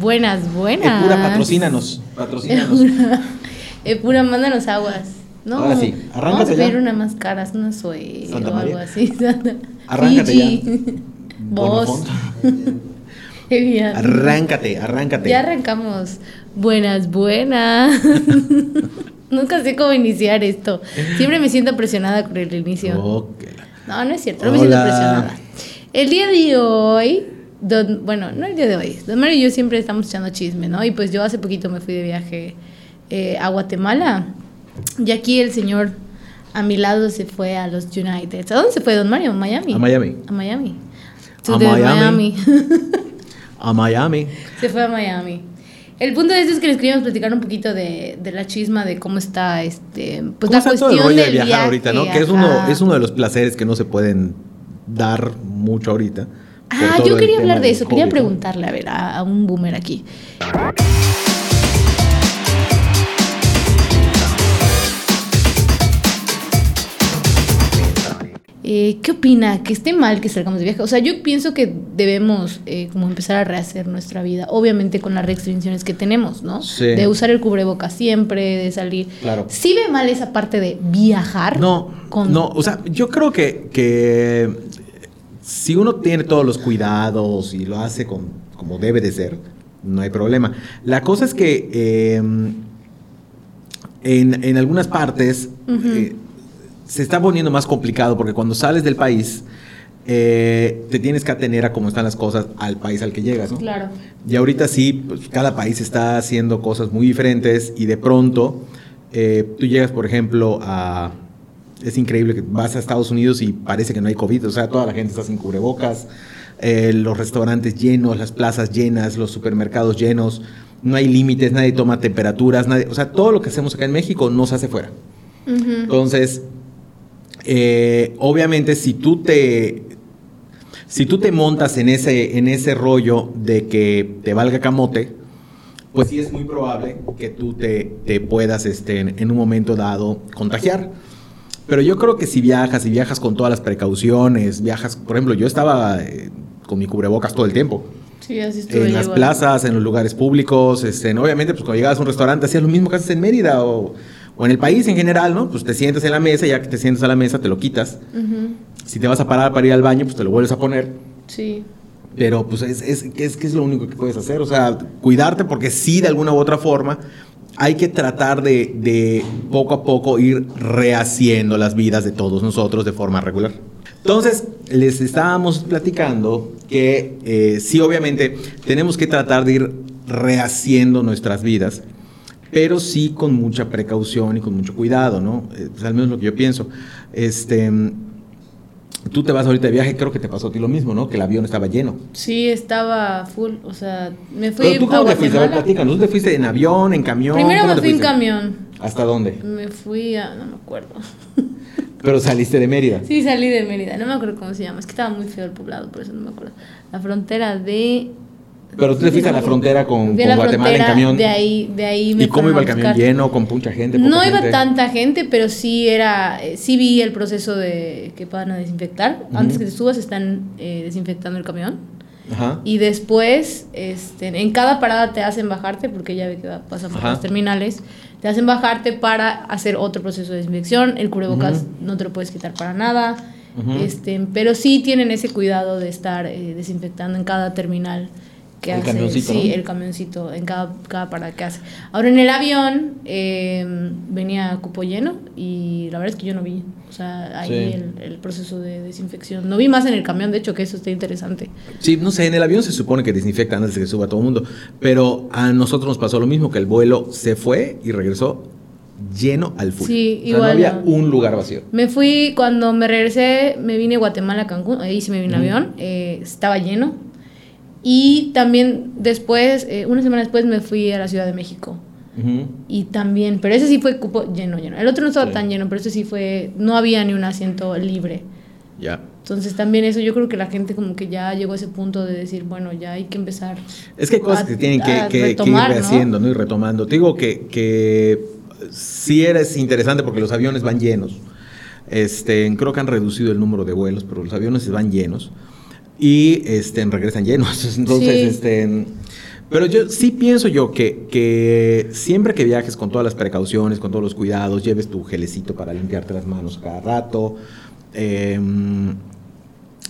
Buenas, buenas. Epura, patrocínanos. Patrocínanos. Epura, mándanos aguas. No, Ahora sí, Vamos a arráncate pedir ya. una más caras, una soy o algo María. así. Santa- Arráncate Fiji. Vos. Qué bien. Arráncate, arráncate. Ya arrancamos. Buenas, buenas. Nunca sé cómo iniciar esto. Siempre me siento presionada con el inicio. Ok. No, no es cierto, no me siento presionada. El día de hoy, don- bueno, no el día de hoy, Don Mario y yo siempre estamos echando chisme, ¿no? Y pues yo hace poquito me fui de viaje eh, a Guatemala. Y aquí el señor a mi lado se fue a los United. ¿A dónde se fue Don Mario? ¿A Miami? A Miami. A Miami. A To the Miami. A Miami. se fue a Miami. El punto de esto es que les queríamos platicar un poquito de, de la chisma de cómo está este pues ¿Cómo la está todo cuestión el rollo de viajar viaje, ahorita, no? Que es uno, es uno de los placeres que no se pueden dar mucho ahorita. Ah, yo quería hablar de eso. Quería preguntarle, a ver, a, a un boomer aquí. Eh, ¿Qué opina? ¿Que esté mal que salgamos de viaje? O sea, yo pienso que debemos eh, como empezar a rehacer nuestra vida, obviamente con las restricciones que tenemos, ¿no? Sí. De usar el cubrebocas siempre, de salir. Claro. ¿Sí ve mal esa parte de viajar? No, con- no, o sea, yo creo que, que si uno tiene todos los cuidados y lo hace con, como debe de ser, no hay problema. La cosa es que eh, en, en algunas partes eh, se está poniendo más complicado porque cuando sales del país eh, te tienes que atener a cómo están las cosas al país al que llegas, ¿no? Claro. Y ahorita sí, pues, cada país está haciendo cosas muy diferentes y de pronto eh, tú llegas, por ejemplo, a... Es increíble que vas a Estados Unidos y parece que no hay COVID, o sea, toda la gente está sin cubrebocas, eh, los restaurantes llenos, las plazas llenas, los supermercados llenos, no hay límites, nadie toma temperaturas, nadie, o sea, todo lo que hacemos acá en México no se hace fuera. Entonces, eh, obviamente si tú te si tú te montas en ese en ese rollo de que te valga camote, pues sí es muy probable que tú te, te puedas este, en, en un momento dado contagiar. Pero yo creo que si viajas y viajas con todas las precauciones, viajas, por ejemplo, yo estaba eh, con mi cubrebocas todo el tiempo. Sí, así estuve En las igual. plazas, en los lugares públicos, este, obviamente, pues cuando llegabas a un restaurante hacías lo mismo que haces en Mérida o, o en el país en general, ¿no? Pues te sientas en la mesa, ya que te sientas a la mesa te lo quitas. Si te vas a parar para ir al baño, pues te lo vuelves a poner. Sí. Pero pues es, es, que es, que es lo único que puedes hacer, o sea, cuidarte porque sí, de alguna u otra forma, hay que tratar de, de poco a poco ir rehaciendo las vidas de todos nosotros de forma regular. Entonces, les estábamos platicando que eh, sí, obviamente, tenemos que tratar de ir rehaciendo nuestras vidas, pero sí con mucha precaución y con mucho cuidado, ¿no? Pues, al menos lo que yo pienso. Este, tú te vas ahorita de viaje, creo que te pasó a ti lo mismo, ¿no? Que el avión estaba lleno. Sí, estaba full, o sea, me fui Pero tú cómo te fuiste, a ver, platícanos, ¿tú te fuiste en avión, en camión? Primero ¿Cómo me fui en camión. ¿Hasta dónde? Me fui a, no me acuerdo. Pero saliste de Mérida. Sí, salí de Mérida, no me acuerdo cómo se llama, es que estaba muy feo el poblado, por eso no me acuerdo. La frontera de Pero tú te fuiste a la frontera con, de con la Guatemala en camión. De ahí, de ahí me ¿Y cómo iba el camión? ¿Lleno, con mucha gente? No iba tanta gente, pero sí era, eh, sí vi el proceso de que van a desinfectar. Antes que te subas están eh, desinfectando el camión. Ajá. Y después, este, en cada parada te hacen bajarte, porque ya ve que va- pasan por los terminales, te hacen bajarte para hacer otro proceso de desinfección. El cubrebocas no te lo puedes quitar para nada. Este, pero sí tienen ese cuidado de estar eh, desinfectando en cada terminal que El hace. camioncito, sí, ¿no? el camioncito, en cada, cada parada que hace. Ahora en el avión eh, venía cupo lleno y la verdad es que yo no vi. O sea, ahí Sí. el, el proceso de desinfección. No vi más en el camión, de hecho, que eso está interesante. Sí, no sé, en el avión se supone que desinfecta antes de que suba todo el mundo, pero a nosotros nos pasó lo mismo, que el vuelo se fue y regresó lleno al full. Sí, O sea, no igual, había no. un lugar vacío. Me fui, cuando me regresé, me vine a Guatemala, a Cancún, ahí sí me vine en avión, eh, estaba lleno. Y también después, eh, una semana después me fui a la Ciudad de México. Y también, pero ese sí fue cupo lleno, lleno. El otro no estaba Sí. tan lleno, pero ese sí fue, no había ni un asiento libre. Ya. Entonces también eso, yo creo que la gente como que ya llegó a ese punto de decir, bueno, ya hay que empezar. Es que hay cosas a- que tienen que, ir ¿no? rehaciendo, ¿no? Y retomando. Te digo que, que sí eres interesante porque los aviones van llenos. Este, creo que han reducido el número de vuelos, pero los aviones van llenos. Y este, regresan llenos. Entonces, Sí. este, Pero yo sí pienso yo que, que siempre que viajes con todas las precauciones, con todos los cuidados, lleves tu gelecito para limpiarte las manos cada rato, eh,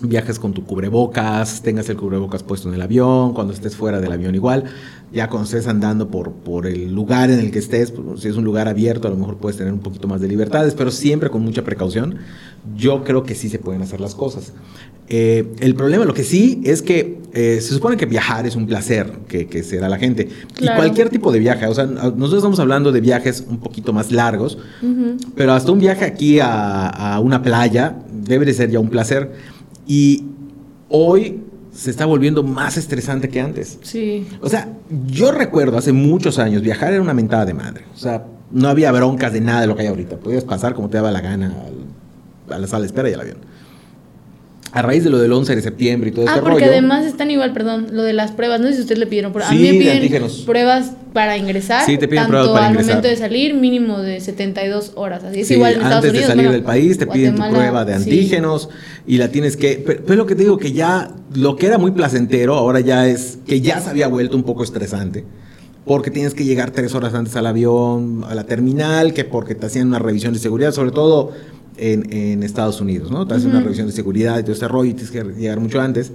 viajes con tu cubrebocas, tengas el cubrebocas puesto en el avión, cuando estés fuera del avión igual, ya cuando estés andando por, por el lugar en el que estés, pues, si es un lugar abierto a lo mejor puedes tener un poquito más de libertades, pero siempre con mucha precaución, yo creo que sí se pueden hacer las cosas. Eh, el problema, lo que sí, es que eh, se supone que viajar es un placer que, que se da a la gente. Claro. Y cualquier tipo de viaje, o sea, nosotros estamos hablando de viajes un poquito más largos, pero hasta un viaje aquí a, a una playa debe de ser ya un placer. Y hoy se está volviendo más estresante que antes. Sí. O sea, yo recuerdo hace muchos años viajar era una mentada de madre. O sea, no había broncas de nada de lo que hay ahorita. Podías pasar como te daba la gana al- a la sala de espera y al avión. A raíz de lo del 11 de septiembre y todo Ah, este porque rollo. además están igual, perdón, lo de las pruebas. No sé si ustedes le pidieron pruebas. a Sí, mí me de piden antígenos. pruebas para ingresar. Sí, te piden tanto pruebas para al ingresar. momento de salir, mínimo de 72 horas. Así es Sí, igual en Estados antes Unidos. de salir bueno, del país te piden tu prueba de sí. antígenos y la tienes que... Pero, pero lo que te digo que ya, lo que era muy placentero ahora ya es que ya se había vuelto un poco estresante. Porque tienes que llegar tres horas antes al avión, a la terminal, que porque te hacían una revisión de seguridad, sobre todo en, en Estados Unidos, ¿no? Te hacen una revisión de seguridad y todo ese rollo y tienes que llegar mucho antes.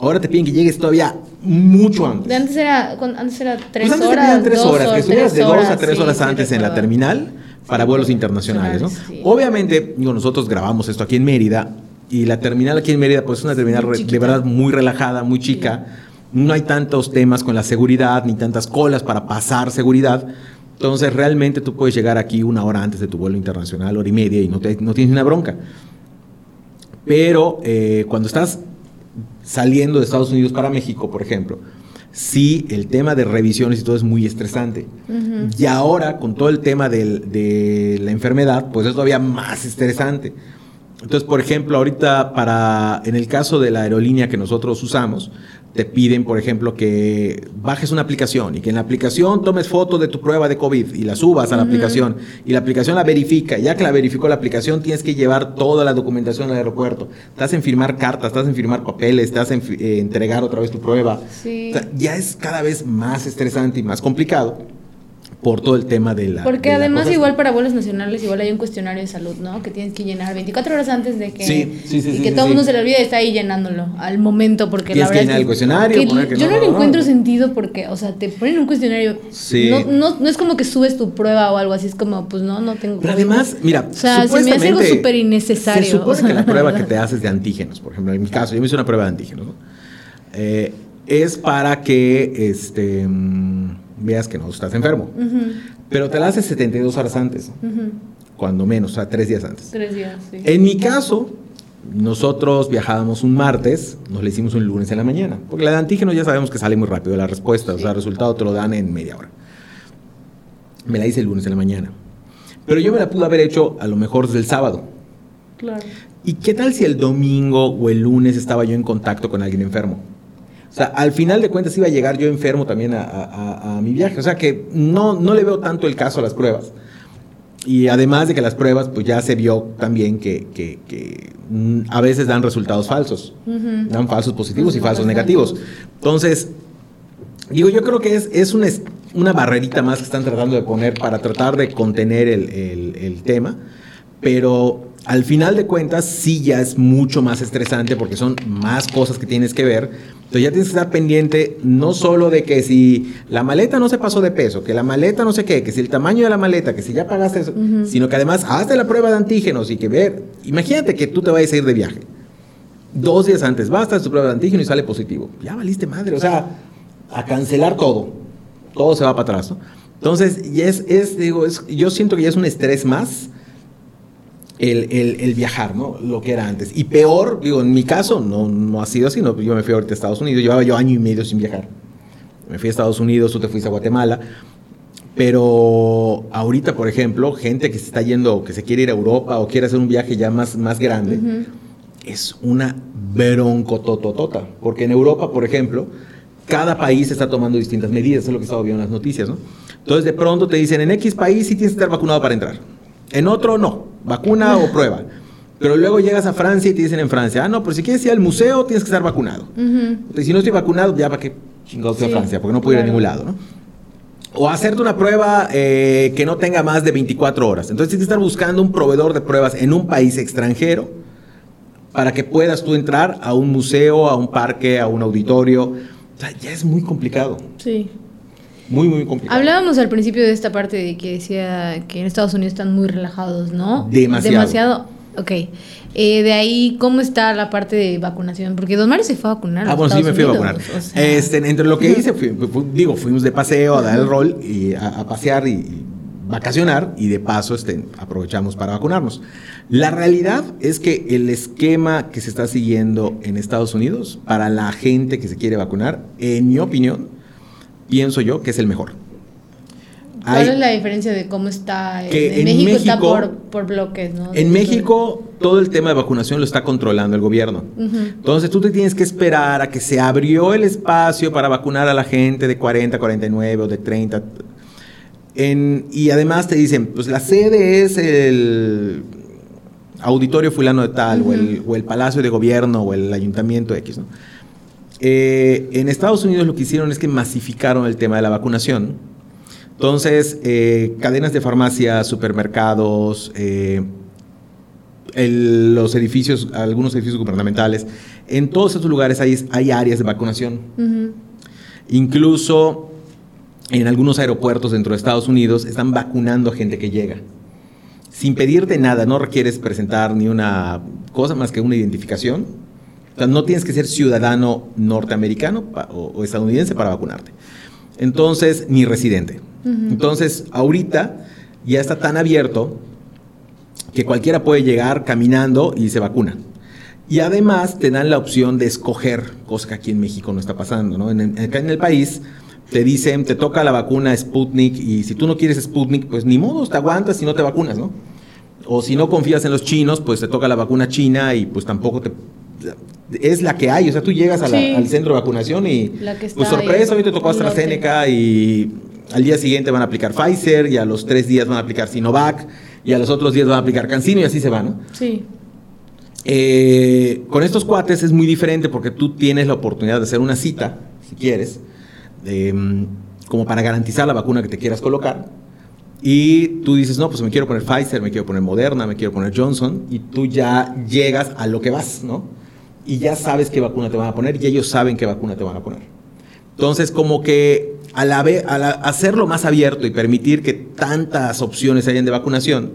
Ahora te piden que llegues todavía mucho antes. De antes era, antes era 3 Pues antes te horas. tres dos horas, que estuvieras de tres dos a tres sí, horas antes en la terminal para vuelos internacionales, ¿no? sí. Obviamente, digo, nosotros grabamos esto aquí en Mérida y la terminal aquí en Mérida, pues es una terminal de verdad muy relajada, muy chica. No hay tantos temas con la seguridad ni tantas colas para pasar seguridad. Entonces, realmente tú puedes llegar aquí una hora antes de tu vuelo internacional, hora y media, y no, te, no tienes una bronca. Pero eh, cuando estás saliendo de Estados Unidos para México, por ejemplo, sí, el tema de revisiones y todo es muy estresante. Ujú. Y ahora, con todo el tema del- de la enfermedad, pues es todavía más estresante. Entonces, por ejemplo, ahorita para, en el caso de la aerolínea que nosotros usamos, te piden, por ejemplo, que bajes una aplicación y que en la aplicación tomes foto de tu prueba de COVID y la subas a la aplicación y la aplicación la verifica. Ya que la verificó la aplicación, tienes que llevar toda la documentación al aeropuerto. Estás en firmar cartas, estás en firmar papeles, estás en eh, entregar otra vez tu prueba. Sí. O sea, ya es cada vez más estresante y más complicado por todo el tema de la. Porque de además igual para vuelos nacionales igual hay un cuestionario de salud, ¿no? Que tienes que llenar 24 horas antes de que Sí, sí, sí, y que todo el mundo se le olvide y está ahí llenándolo al momento porque la que verdad llenar es el cuestionario, que poner que yo no, no, le no. encuentro sentido porque, o sea, te ponen un cuestionario. Sí. No, no, es como que subes tu prueba o algo así, es como, pues no, no tengo. Pero además, mira, O sea, se me hace algo súper innecesario. Se supone que la prueba que te haces de antígenos, por ejemplo, en mi caso, yo me hice una prueba de antígenos, ¿no? Eh, es para que este, mm, veas que no estás enfermo. Pero te la haces 72 horas antes, cuando menos, o sea, tres días antes. Tres días, sí. En mi caso, nosotros viajábamos un martes, nos la hicimos un lunes en la mañana. Porque la de antígenos ya sabemos que sale muy rápido la respuesta, o sea, el resultado te lo dan en media hora. Me la hice el lunes en la mañana. Pero yo me la pude haber hecho a lo mejor desde el sábado. Claro. ¿Y qué tal si el domingo o el lunes estaba yo en contacto con alguien enfermo? Sea, al final de cuentas iba a llegar yo enfermo también a, a- a- a mi viaje. O sea que no, no le veo tanto el caso a las pruebas. Y además de que las pruebas, pues ya se vio también que, que- que, mm, a veces dan resultados falsos. Dan falsos positivos y falsos negativos. Entonces, digo, yo creo que es, es una, barrerita más que están tratando de poner para tratar de contener el, el- el tema, pero al final de cuentas sí ya es mucho más estresante porque son más cosas que tienes que ver. Entonces ya tienes que estar pendiente no solo de que si la maleta no se pasó de peso, que la maleta no sé qué, que si el tamaño de la maleta, que si ya pagaste eso, sino que además hazte la prueba de antígenos y que ver, imagínate que tú te vayas a ir de viaje. Dos días antes, basta tu prueba de antígeno y sale positivo. Ya valiste madre, o sea, a cancelar todo. Todo se va para atrás, ¿no? Entonces, y es, es, digo, es, yo siento que ya es un estrés más el, el- el viajar, ¿no? Lo que era antes. Y peor, digo, en mi caso, no, no ha sido así, ¿no? Yo me fui ahorita a Estados Unidos, llevaba yo año y medio sin viajar. Me fui a Estados Unidos, tú te fuiste a Guatemala. Pero ahorita, por ejemplo, gente que se está yendo, que se quiere ir a Europa o quiere hacer un viaje ya más, más grande, Ujú. es una broncotototota. Porque en Europa, por ejemplo, cada país está tomando distintas medidas, es lo que estaba viendo en las noticias, ¿no? Entonces de pronto te dicen, en X país sí tienes que estar vacunado para entrar. En otro no, vacuna o prueba. Pero luego llegas a Francia y te dicen en Francia, ah, no, pero si quieres ir al museo tienes que estar vacunado. Ujú. Y si no estoy vacunado, ya para qué. chingados a Francia? Porque no puedo ir a ningún lado, ¿no? O hacerte una prueba eh, que no tenga más de 24 horas. Entonces tienes que estar buscando un proveedor de pruebas en un país extranjero para que puedas tú entrar a un museo, a un parque, a un auditorio. O sea, ya es muy complicado. Sí. Muy, muy complicado. Hablábamos al principio de esta parte de que decía que en Estados Unidos están muy relajados, ¿no? Demasiado. Demasiado. Ok. Eh, de ahí, ¿cómo está la parte de vacunación? Porque Don Mario se fue a vacunar. Ah, bueno, sí me fui a vacunar. este, entre lo que hice, digo, fuimos de paseo a dar el rol y a, pasear y, vacacionar y de paso este, aprovechamos para vacunarnos. La realidad es que el esquema que se está siguiendo en Estados Unidos para la gente que se quiere vacunar, en mi opinión, pienso yo que es el mejor. ¿Cuál es la diferencia de cómo está? en, México, está por, bloques, ¿no? En México todo el tema de vacunación lo está controlando el gobierno. Entonces tú te tienes que esperar a que se abrió el espacio para vacunar a la gente de 40, 49 o de 30. y además te dicen, pues la sede es el auditorio fulano de tal, o, el, o, el, palacio de gobierno, o el ayuntamiento X, ¿no? Eh, en Estados Unidos lo que hicieron es que masificaron el tema de la vacunación. Entonces, eh, cadenas de farmacias, supermercados, eh, los edificios, algunos edificios gubernamentales, en todos estos lugares hay, hay áreas de vacunación. Incluso en algunos aeropuertos dentro de Estados Unidos están vacunando a gente que llega. Sin pedirte nada, no requieres presentar ni una cosa más que una identificación o sea, no tienes que ser ciudadano norteamericano o, estadounidense para vacunarte. Entonces, ni residente. Entonces, ahorita ya está tan abierto que cualquiera puede llegar caminando y se vacuna. Y además te dan la opción de escoger, cosa que aquí en México no está pasando, ¿no? acá en el país te dicen, te toca la vacuna Sputnik y si tú no quieres Sputnik, pues ni modo, te aguantas y no te vacunas, ¿no? O si no confías en los chinos, pues te toca la vacuna china y pues tampoco te es la que hay. O sea, tú llegas al centro de vacunación y, pues sorpresa, hoy te tocó AstraZeneca y al día siguiente van a aplicar Pfizer y a los tres días van a aplicar Sinovac y a los otros días van a aplicar Cancino y así se va, ¿no? Sí. Eh, con estos cuates es muy diferente porque tú tienes la oportunidad de hacer una cita, si quieres, como para garantizar la vacuna que te quieras colocar. Y tú dices, no, pues me quiero poner Pfizer, me quiero poner Moderna, me quiero poner Johnson, y tú ya llegas a lo que vas, ¿no? Y ya sabes qué vacuna te van a poner y ellos saben qué vacuna te van a poner. Entonces, como que al, hacerlo más abierto y permitir que tantas opciones hayan de vacunación,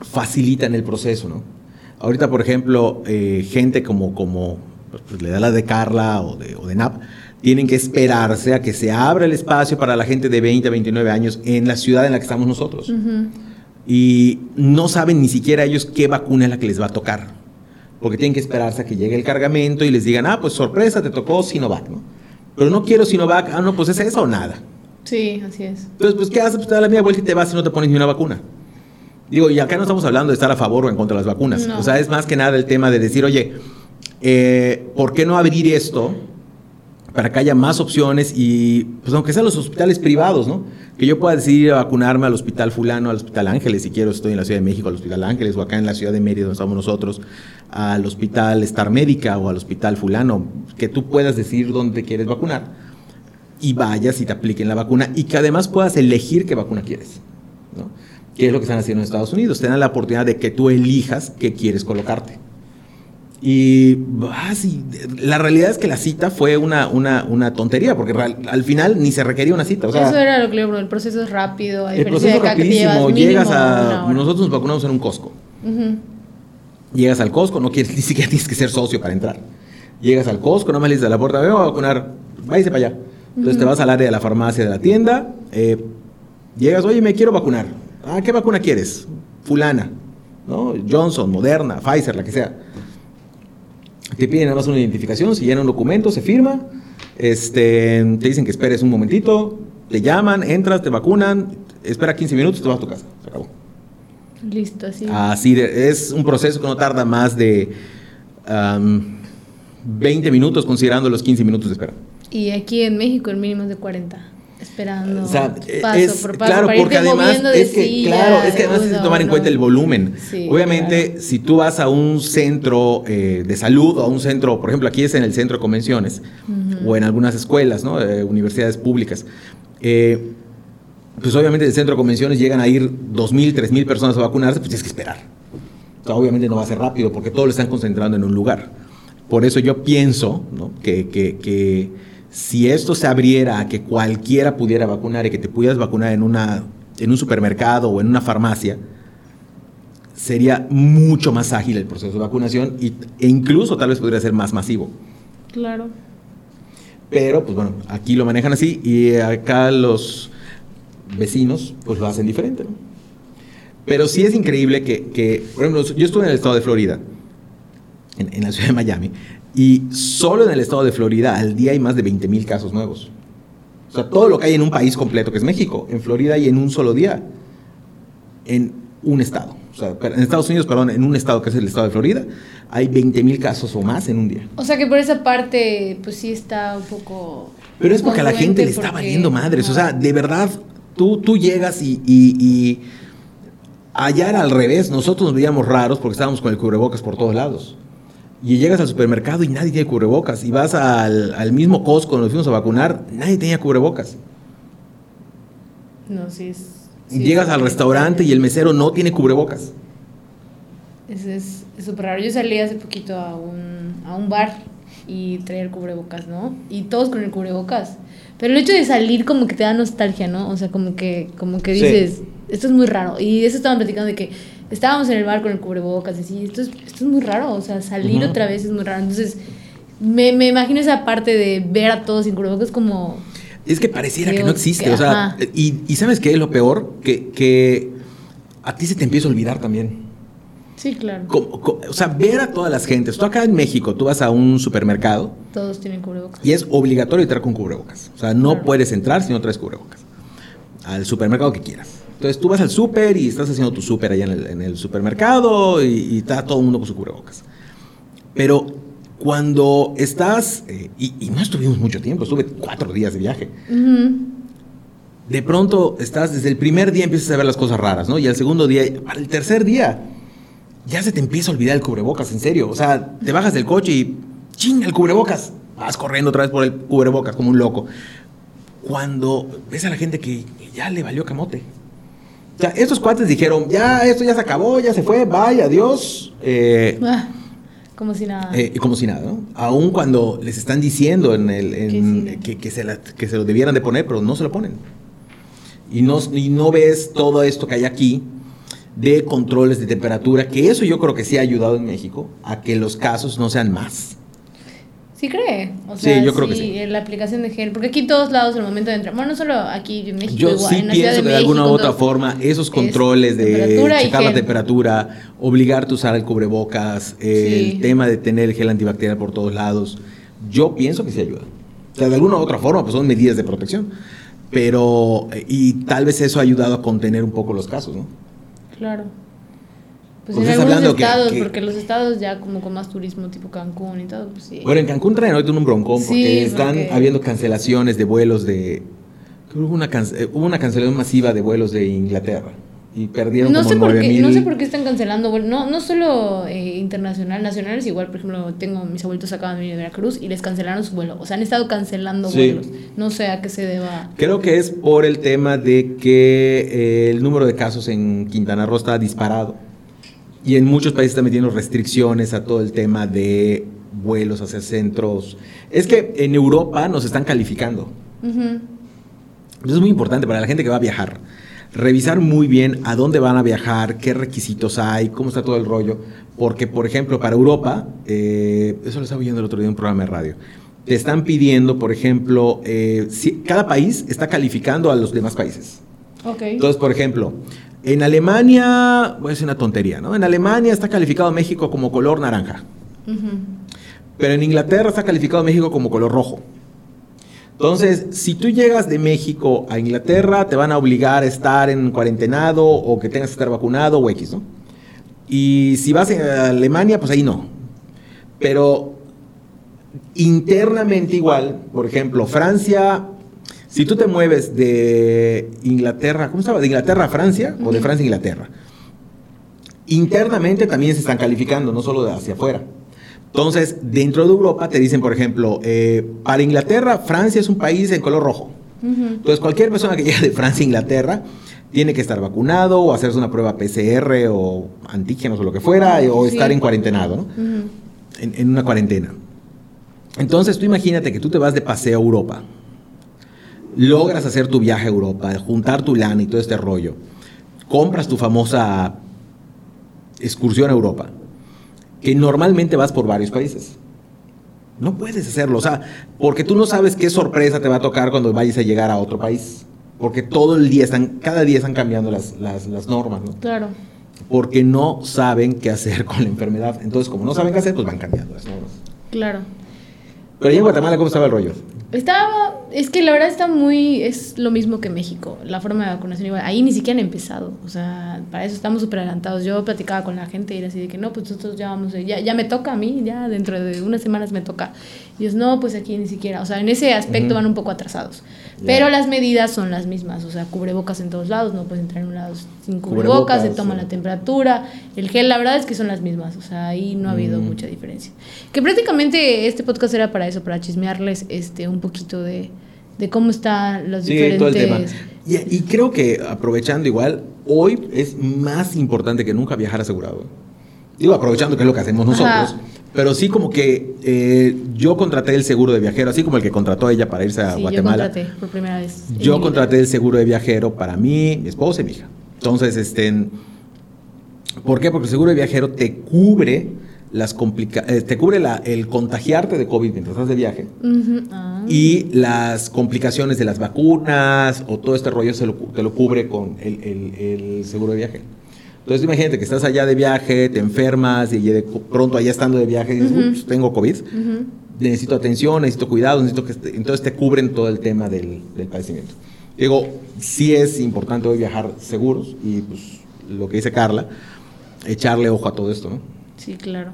facilitan el proceso, ¿no? Ahorita, por ejemplo, eh, gente como, como pues, le da la de Carla o de, o de NAP, tienen que esperarse a que se abra el espacio para la gente de 20 a 29 años en la ciudad en la que estamos nosotros. Y no saben ni siquiera ellos qué vacuna es la que les va a tocar porque tienen que esperarse a que llegue el cargamento y les digan, ah, pues sorpresa, te tocó Sinovac, ¿no? Pero no quiero Sinovac, ah, no, pues es eso o nada. Sí, así es. Entonces, pues, ¿qué haces? Pues te da la media vuelta y te vas y no te pones ni una vacuna. Digo, y acá no estamos hablando de estar a favor o en contra de las vacunas. O sea, es más que nada el tema de decir, oye, eh, ¿por qué no abrir esto para que haya más opciones y, pues aunque sean los hospitales privados, ¿no? Que yo pueda decidir vacunarme al Hospital Fulano, al Hospital Ángeles, si quiero, estoy en la Ciudad de México, al Hospital Ángeles, o acá en la Ciudad de Mérida, donde estamos nosotros, al Hospital Star Médica o al Hospital Fulano, que tú puedas decidir dónde quieres vacunar y vayas y te apliquen la vacuna y que además puedas elegir qué vacuna quieres, ¿no? ¿Qué es lo que están haciendo en Estados Unidos? Te dan la oportunidad de que tú elijas qué quieres colocarte. Y ah, la realidad es que la cita fue una, una, una tontería, porque al final ni se requería una cita. Eso era lo que le el proceso es rápido. el proceso es rapidísimo. Llegas a. Nosotros nos vacunamos en un Costco. Llegas al Costco, no quieres, ni siquiera tienes que ser socio para entrar. Llegas al Costco, no me le dices a la puerta, veo a vacunar, váyase para allá. Entonces te vas al área de la farmacia de la tienda, eh, llegas, oye, me quiero vacunar. Ah, ¿qué vacuna quieres? Fulana, ¿no? Johnson, Moderna, Pfizer, la que sea te piden nada más una identificación, se llena un documento, se firma, este, te dicen que esperes un momentito, te llaman, entras, te vacunan, espera 15 minutos y te vas a tu casa. Se acabó. Listo, así. Así es un proceso que no tarda más de 20 minutos considerando los 15 minutos de espera. Y aquí en México el mínimo es de 40. Esperando. O sea, paso es, por paso, claro, para porque además de es que, silla, claro, es que de además tienes que tomar en cuenta el volumen. Sí, Obviamente, claro. si tú vas a un centro eh, de salud o a un centro, por ejemplo, aquí es en el centro de convenciones o en algunas escuelas, ¿no? Eh, universidades públicas. eh, pues obviamente del centro de convenciones llegan a ir 2.000, 3.000 personas a vacunarse, pues tienes que esperar. O sea, obviamente no va a ser rápido porque todo lo están concentrando en un lugar. Por eso yo pienso ¿no? que, que- que si esto se abriera a que cualquiera pudiera vacunar y que te pudieras vacunar en, una, en un supermercado o en una farmacia, sería mucho más ágil el proceso de vacunación y, e incluso tal vez podría ser más masivo. Claro. Pero, pues bueno, aquí lo manejan así y acá los vecinos, pues lo hacen diferente, ¿no? Pero sí es increíble que, que, por ejemplo, yo estuve en el estado de Florida, en, en la ciudad de Miami, y solo en el estado de Florida al día hay más de 20 mil casos nuevos. O sea, todo lo que hay en un país completo, que es México, en Florida hay en un solo día, en un estado. O sea, en Estados Unidos, perdón, en un estado que es el estado de Florida, hay 20 mil casos o más en un día. O sea que por esa parte, pues sí está un poco. Pero es porque a la gente le está porque- valiendo madres. O sea, de verdad, tú, tú llegas y, y- y allá era al revés. Nosotros nos veíamos raros porque estábamos con el cubrebocas por todos lados. Y llegas al supermercado y nadie tiene cubrebocas. Y vas al, al mismo Costco donde nos fuimos a vacunar, nadie tenía cubrebocas. No, sí es. Sí llegas al restaurante y el mesero no tiene cubrebocas. Es es súper raro. Yo salí hace poquito a un, a un bar y traía el cubrebocas, ¿no? Y todos con el cubrebocas. Pero el hecho de salir como que te da nostalgia, ¿no? O sea, como que, como que Sí. dices, esto es muy raro. Y eso estaban platicando de que estábamos en el bar con el cubrebocas y así, esto es, esto es muy raro. O sea, salir otra vez es muy raro. Entonces, me, me imagino esa parte de ver a todos sin cubrebocas como... Es que pareciera que no existe. que- o sea, y, y ¿sabes qué es lo peor? Que, que a ti se te empieza a olvidar también. Sí, claro. Como- o sea, ver a todas las gentes. Tú acá en México, tú vas a un supermercado Todos tienen cubrebocas. y es obligatorio entrar con cubrebocas. O sea, no Claro. puedes entrar si no traes cubrebocas. Al supermercado que quieras. Entonces tú vas al súper y estás haciendo tu súper allá en el, en el supermercado y, y está todo el mundo con su cubrebocas. Pero cuando estás, eh, y, y no estuvimos mucho tiempo, estuve cuatro días de viaje. Ujú. De pronto estás, desde el primer día empiezas a ver las cosas raras, ¿no? Y al segundo día, para el tercer día, ya se te empieza a olvidar el cubrebocas, en serio. O sea, te bajas del coche y ¡ching! el cubrebocas. Vas corriendo otra vez por el cubrebocas como un loco. Cuando ves a la gente que ya le valió camote. O sea, estos cuates dijeron, ya, esto ya se acabó, ya se fue, bye, adiós. Eh, Ah, como si nada. eh, como si nada, ¿no? Aún cuando les están diciendo en el, en- Que sí. que, que se la- que se lo debieran de poner, pero no se lo ponen. Y no, y no ves todo esto que hay aquí de controles de temperatura, que eso yo creo que sí ha ayudado en México a que los casos no sean más. ¿Sí cree? O Sí, sea, yo creo que sí. La aplicación de gel, porque aquí todos lados al momento de entrar, bueno, no solo aquí en México, Yo igual, sí en la pienso de que de alguna u otra forma esos Es controles de checar la temperatura, obligarte a usar el cubrebocas, el Sí. tema de tener el gel antibacterial por todos lados, yo pienso que sí ayuda. O sea, de alguna u otra forma, pues son medidas de protección. Pero, eh, y tal vez eso ha ayudado a contener un poco los casos, ¿no? Claro. Pues en algunos hablando estados, que- porque los estados ya como con más turismo, tipo Cancún y todo, pues sí. Bueno, en Cancún traen ahorita un broncón porque Sí, están porque- habiendo cancelaciones de vuelos de... Hubo una, eh, hubo una cancelación masiva de vuelos de Inglaterra y perdieron no como sé, por 9 qué, no sé por qué están cancelando, vuelos. no, no solo eh, internacional, nacionales, igual, por ejemplo, tengo mis abuelitos acaban de venir de Veracruz y les cancelaron su vuelo, o sea, han estado cancelando Sí. vuelos, no sé a qué se deba. Creo que es por el tema de que eh, el número de casos en Quintana Roo está disparado. Y en muchos países están metiendo restricciones a todo el tema de vuelos hacia centros. Es que en Europa nos están calificando. Ujú. Eso es muy importante para la gente que va a viajar. Revisar muy bien a dónde van a viajar, qué requisitos hay, cómo está todo el rollo. Porque, por ejemplo, para Europa, eh, eso lo estaba viendo el otro día en un programa de radio, te están pidiendo, por ejemplo, eh, si- cada país está calificando a los demás países. Ok. Entonces, por ejemplo, en Alemania, voy a decir una tontería, ¿no? En Alemania está calificado México como color naranja. Pero en Inglaterra está calificado México como color rojo. Entonces, si tú llegas de México a Inglaterra, te van a obligar a estar en cuarentenado o que tengas que estar vacunado o X, ¿no? Y si vas a Alemania, pues ahí no. Pero internamente igual, por ejemplo, Francia, Si tú te mueves de Inglaterra, ¿cómo estaba? De Inglaterra a Francia o de Francia a Inglaterra. Internamente también se están calificando, no solo de hacia afuera. Entonces, dentro de Europa te dicen, por ejemplo, eh, para Inglaterra, Francia es un país en color rojo. Entonces, cualquier persona que llegue de Francia a Inglaterra tiene que estar vacunado o hacerse una prueba PCR o antígenos o lo que fuera, o estar en cuarentenado, ¿no? en, en una cuarentena. Entonces, tú imagínate que tú te vas de paseo a Europa, logras hacer tu viaje a Europa, juntar tu lana y todo este rollo, compras tu famosa excursión a Europa, que normalmente vas por varios países. No puedes hacerlo, o sea, porque tú no sabes qué sorpresa te va a tocar cuando vayas a llegar a otro país. Porque todo el día están, cada día están cambiando las, las, las normas, ¿no? Claro. Porque no saben qué hacer con la enfermedad. Entonces, como no saben qué hacer, pues van cambiando las normas. Claro. Pero allá en Guatemala, ¿cómo estaba el rollo? Estaba, es que la verdad está muy, es lo mismo que México, la forma de vacunación igual, ahí ni siquiera han empezado, o sea, para eso estamos súper adelantados. Yo platicaba con la gente y era así de que no, pues nosotros ya vamos, ya, ya me toca a mí, ya dentro de unas semanas me toca. Y ellos, no, pues aquí ni siquiera, o sea, en ese aspecto van un poco atrasados. Pero las medidas son las mismas, o sea, cubrebocas en todos lados, no puedes entrar en un lado sin cubrebocas, Cubrebocas, se toma sí. la temperatura, el gel, la verdad es que son las mismas, o sea, ahí no ha habido Mm. mucha diferencia. Que prácticamente este podcast era para eso, para chismearles este un poquito de, de cómo están los Sí, diferentes... todo el tema. Y, y creo que aprovechando igual, hoy es más importante que nunca viajar asegurado. Digo, aprovechando que es lo que hacemos nosotros. Ajá. Pero sí como que eh, yo contraté el seguro de viajero, así como el que contrató ella para irse a Sí, yo Guatemala. contraté por primera vez. Yo contraté el seguro de viajero para mí, mi esposa y mi hija. Entonces, este, ¿por qué? Porque el seguro de viajero te cubre las complica eh, te cubre la- el contagiarte de COVID mientras estás de viaje Ujú, ah. y las complicaciones de las vacunas o todo este rollo se lo, te lo cubre con el, el- el seguro de viaje. Entonces imagínate que estás allá de viaje, te enfermas y de pronto allá estando de viaje dices, Ujú. "Ups, tengo COVID, Ujú. necesito atención, necesito cuidado, necesito que... esté-". Entonces te cubren todo el tema del, del padecimiento. Digo, sí es importante hoy viajar seguros y pues lo que dice Carla, echarle ojo a todo esto, ¿no? Sí, claro.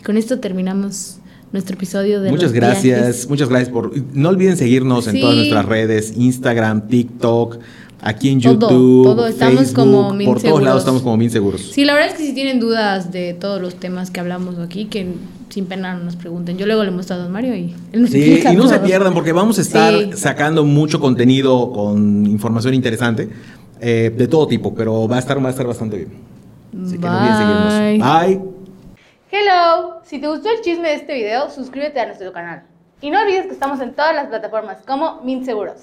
Y con esto terminamos nuestro episodio de Muchas los gracias, viajes. muchas gracias por... No olviden seguirnos en todas nuestras redes, Instagram, TikTok, aquí en Todo, YouTube, todo, estamos Facebook, como por todos lados estamos como bien seguros. Sí, la verdad es que si tienen dudas de todos los temas que hablamos aquí, que sin pena nos pregunten. Yo luego le muestro a Don Mario y él nos Sí, y no se pierdan porque vamos a estar Sí. sacando mucho contenido con información interesante eh, de todo tipo, pero va a estar, va a estar bastante bien. Así que no olviden seguirnos. Bye. Hello, si te gustó el chisme de este video, suscríbete a nuestro canal. Y no olvides que estamos en todas las plataformas como Mint Seguros.